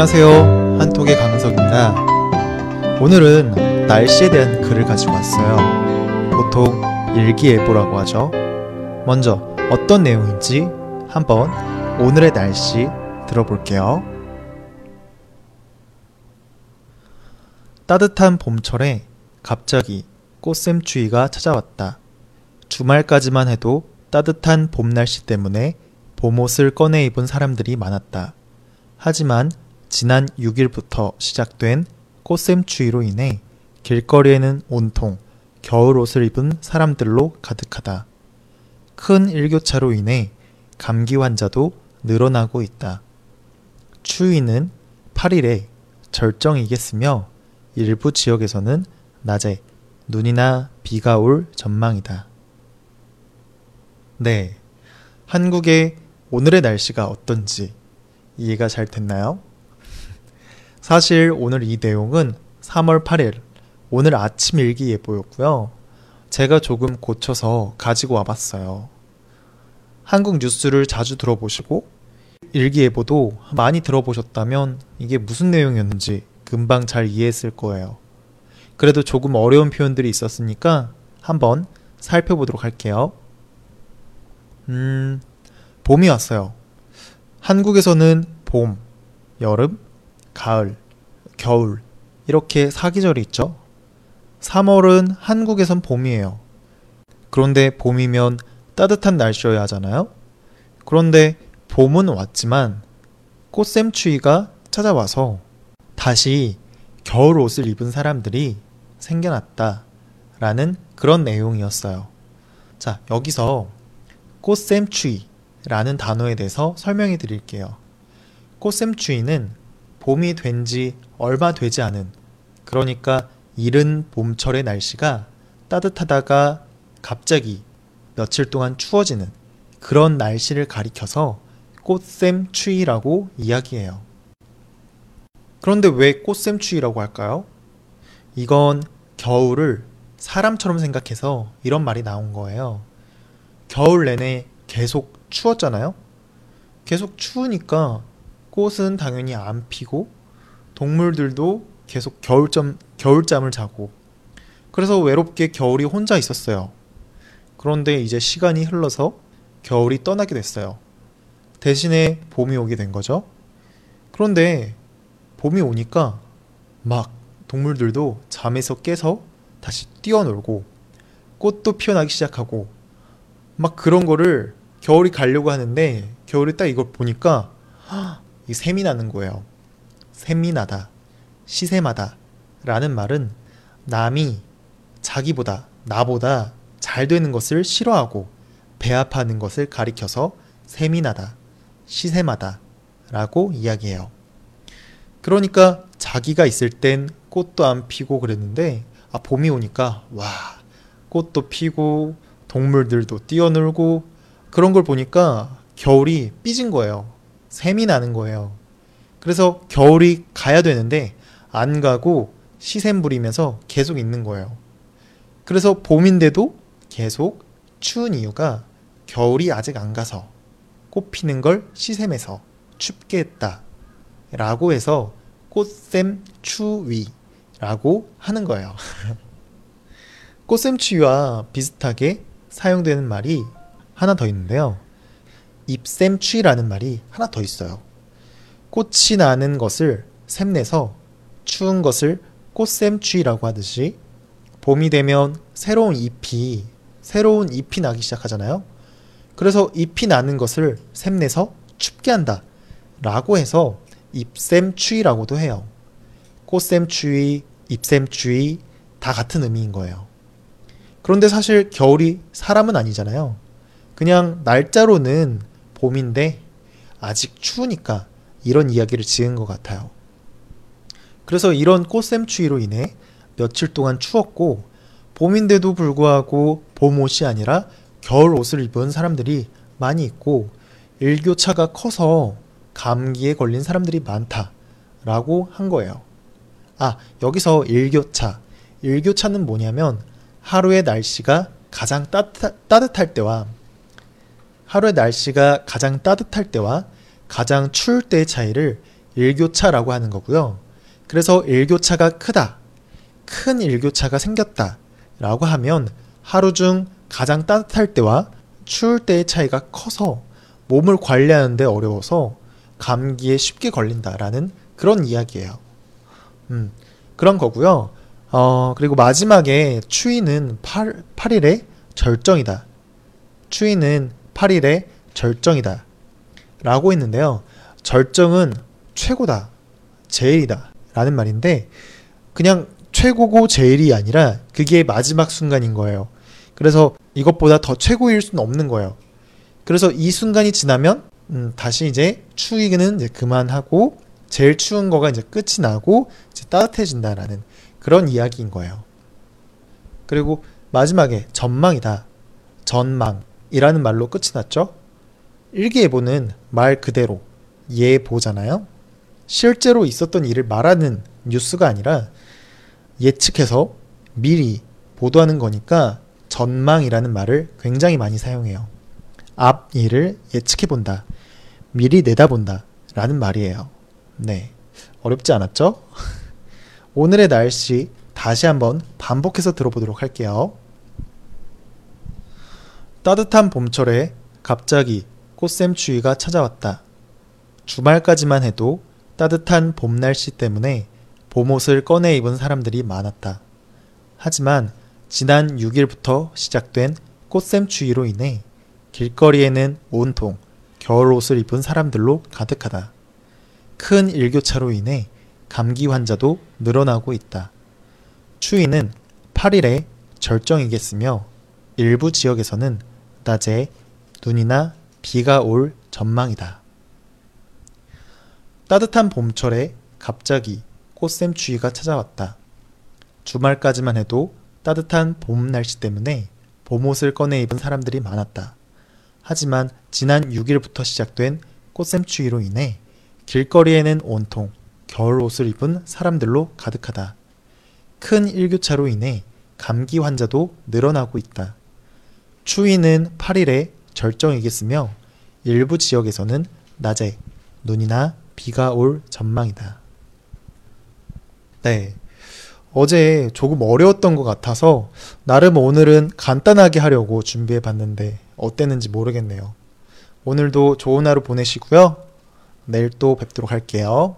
안녕하세요. 한톡의 강석입니다. 오늘은 날씨에 대한 글을 가지고 왔어요. 보통 일기예보라고 하죠. 먼저 어떤 내용인지 한번 오늘의 날씨 들어볼게요. 따뜻한 봄철에 갑자기 꽃샘추위가 찾아왔다. 주말까지만 해도 따뜻한 봄 날씨 때문에 봄옷을 꺼내 입은 사람들이 많았다. 하지만 지난 6일부터 시작된 꽃샘추위로 인해 길거리에는 온통 겨울 옷을 입은 사람들로 가득하다. 큰 일교차로 인해 감기 환자도 늘어나고 있다. 추위는 8일에 절정이겠으며 일부 지역에서는 낮에 눈이나 비가 올 전망이다. 네. 한국의 오늘의 날씨가 어떤지 이해가 잘 됐나요? 사실 오늘 이 내용은 3월 8일 오늘 아침 일기예보였고요. 제가 조금 고쳐서 가지고 와봤어요. 한국 뉴스를 자주 들어보시고 일기예보도 많이 들어보셨다면 이게 무슨 내용이었는지 금방 잘 이해했을 거예요. 그래도 조금 어려운 표현들이 있었으니까 한번 살펴보도록 할게요. 음, 봄이 왔어요. 한국에서는 봄, 여름, 가을, 겨울 이렇게 사계절이 있죠. 3월은 한국에선 봄이에요. 그런데 봄이면 따뜻한 날씨여야 하잖아요. 그런데 봄은 왔지만 꽃샘추위가 찾아와서 다시 겨울 옷을 입은 사람들이 생겨났다. 라는 그런 내용이었어요. 자, 여기서 꽃샘추위라는 단어에 대해서 설명해 드릴게요. 꽃샘추위는 봄이 된 지 얼마 되지 않은 그러니까 이른 봄철의 날씨가 따뜻하다가 갑자기 며칠 동안 추워지는 그런 날씨를 가리켜서 꽃샘 추위라고 이야기해요. 그런데 왜 꽃샘 추위라고 할까요? 이건 겨울을 사람처럼 생각해서 이런 말이 나온 거예요. 겨울 내내 계속 추웠잖아요? 계속 추우니까 꽃은 당연히 안 피고 동물들도 계속 겨울잠, 겨울잠을 자고 그래서 외롭게 겨울이 혼자 있었어요. 그런데 이제 시간이 흘러서 겨울이 떠나게 됐어요. 대신에 봄이 오게 된 거죠. 그런데 봄이 오니까 막 동물들도 잠에서 깨서 다시 뛰어놀고 꽃도 피어나기 시작하고 막 그런 거를 겨울이 가려고 하는데 겨울이 딱 이걸 보니까 이 샘이 나는 거예요. 샘이 나다, 시샘하다 라는 말은 남이 자기보다 나보다 잘 되는 것을 싫어하고 배합하는 것을 가리켜서 샘이 나다, 시샘하다 라고 이야기해요. 그러니까 자기가 있을 땐 꽃도 안 피고 그랬는데 아 봄이 오니까 와 꽃도 피고 동물들도 뛰어놀고 그런 걸 보니까 겨울이 삐진 거예요. 샘이 나는 거예요. 그래서 겨울이 가야 되는데 안 가고 시샘 부리면서 계속 있는 거예요. 그래서 봄인데도 계속 추운 이유가 겨울이 아직 안 가서 꽃 피는 걸 시샘해서 춥게 했다. 라고 해서 꽃샘 추위라고 하는 거예요. 꽃샘 추위와 비슷하게 사용되는 말이 하나 더 있는데요. 잎샘 추위라는 말이 하나 더 있어요. 꽃이 나는 것을 샘내서 추운 것을 꽃샘 추위라고 하듯이 봄이 되면 새로운 잎이 새로운 잎이 나기 시작하잖아요. 그래서 잎이 나는 것을 샘내서 춥게 한다. 라고 해서 잎샘 추위라고도 해요. 꽃샘 추위, 잎샘 추위 다 같은 의미인 거예요. 그런데 사실 겨울이 사람은 아니잖아요. 그냥 날짜로는 봄인데 아직 추우니까 이런 이야기를 지은 것 같아요. 그래서 이런 꽃샘 추위로 인해 며칠 동안 추웠고 봄인데도 불구하고 봄 옷이 아니라 겨울 옷을 입은 사람들이 많이 있고 일교차가 커서 감기에 걸린 사람들이 많다라고 한 거예요. 아, 여기서 일교차. 일교차는 뭐냐면 하루의 날씨가 가장 따뜻하, 따뜻할 때와 하루의 날씨가 가장 따뜻할 때와 가장 추울 때의 차이를 일교차라고 하는 거고요. 그래서 일교차가 크다. 큰 일교차가 생겼다. 라고 하면 하루 중 가장 따뜻할 때와 추울 때의 차이가 커서 몸을 관리하는데 어려워서 감기에 쉽게 걸린다라는 그런 이야기예요. 음, 그런 거고요. 어, 그리고 마지막에 추위는 8, 8일의 절정이다. 추위는 8일의 절정이다. 라고 했는데요. 절정은 최고다. 제일이다. 라는 말인데, 그냥 최고고 제일이 아니라 그게 마지막 순간인 거예요. 그래서 이것보다 더 최고일 수는 없는 거예요. 그래서 이 순간이 지나면 음, 다시 이제 추위는 이제 그만하고 제일 추운 거가 이제 끝이 나고 이제 따뜻해진다라는 그런 이야기인 거예요. 그리고 마지막에 전망이다. 전망 이라는 말로 끝이 났죠. 일기예보는 말 그대로 예보잖아요. 실제로 있었던 일을 말하는 뉴스가 아니라 예측해서 미리 보도하는 거니까 전망이라는 말을 굉장히 많이 사용해요. 앞 일을 예측해 본다. 미리 내다본다. 라는 말이에요. 네. 어렵지 않았죠? 오늘의 날씨 다시 한번 반복해서 들어보도록 할게요. 따뜻한 봄철에 갑자기 꽃샘추위가 찾아왔다. 주말까지만 해도 따뜻한 봄 날씨 때문에 봄옷을 꺼내 입은 사람들이 많았다. 하지만 지난 6일부터 시작된 꽃샘추위로 인해 길거리에는 온통 겨울옷을 입은 사람들로 가득하다. 큰 일교차로 인해 감기 환자도 늘어나고 있다. 추위는 8일에 절정이겠으며 일부 지역에서는 낮에 눈이나 비가 올 전망이다. 따뜻한 봄철에 갑자기 꽃샘추위가 찾아왔다. 주말까지만 해도 따뜻한 봄 날씨 때문에 봄옷을 꺼내 입은 사람들이 많았다. 하지만 지난 6일부터 시작된 꽃샘추위로 인해 길거리에는 온통 겨울 옷을 입은 사람들로 가득하다. 큰 일교차로 인해 감기 환자도 늘어나고 있다. 추위는 8일에 절정이겠으며 일부 지역에서는 낮에 눈이나 비가 올 전망이다. 네. 어제 조금 어려웠던 것 같아서 나름 오늘은 간단하게 하려고 준비해 봤는데 어땠는지 모르겠네요. 오늘도 좋은 하루 보내시고요. 내일 또 뵙도록 할게요.